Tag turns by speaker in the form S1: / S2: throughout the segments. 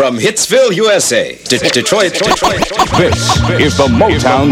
S1: From Hitsville, USA, to Detroit, Detroit.
S2: This is the Motown.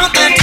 S3: something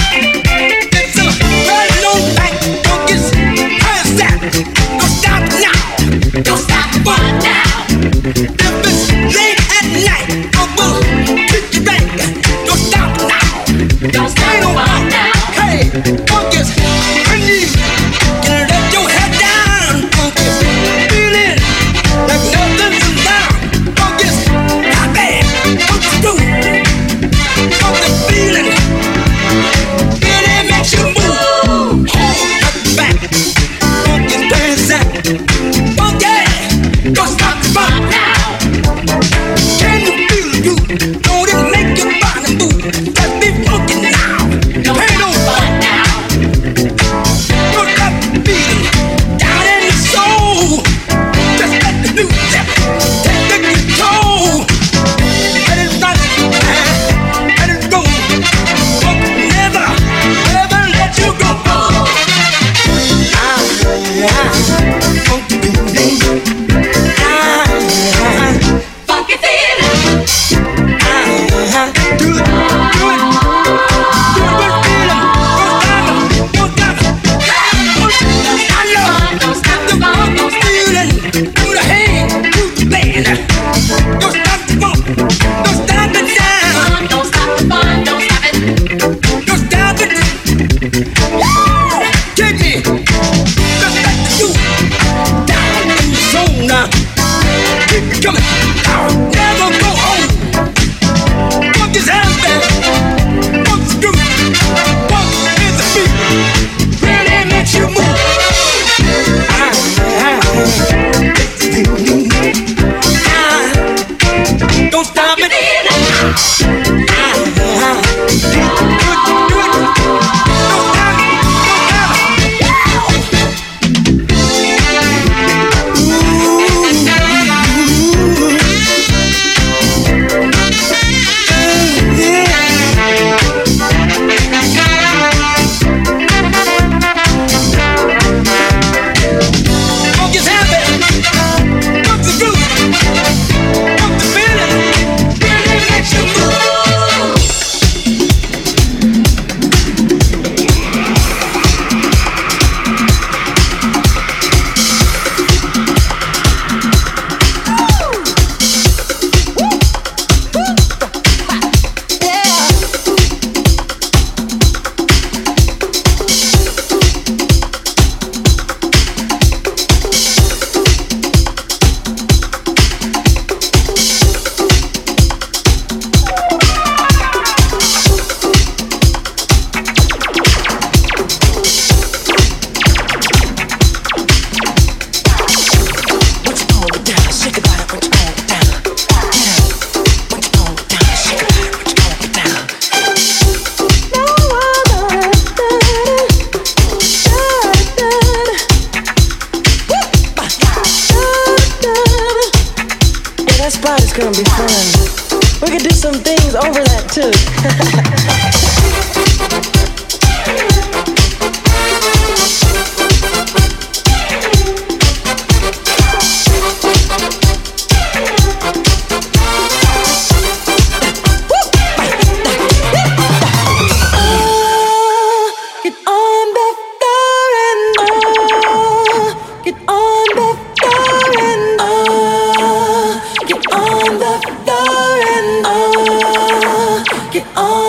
S3: it
S4: all.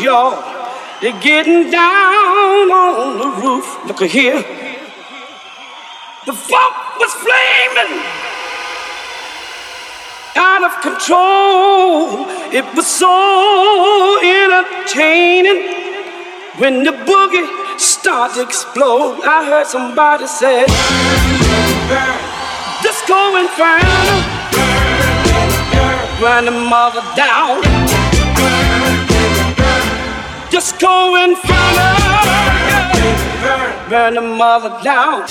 S4: Y'all. They're getting down on the roof. Look here. The funk was flaming out of control. It was so entertaining when the boogie started to explode. I heard somebody say, Disco Inferno. Burn the mother down. Disco Inferno. Burn the mother down.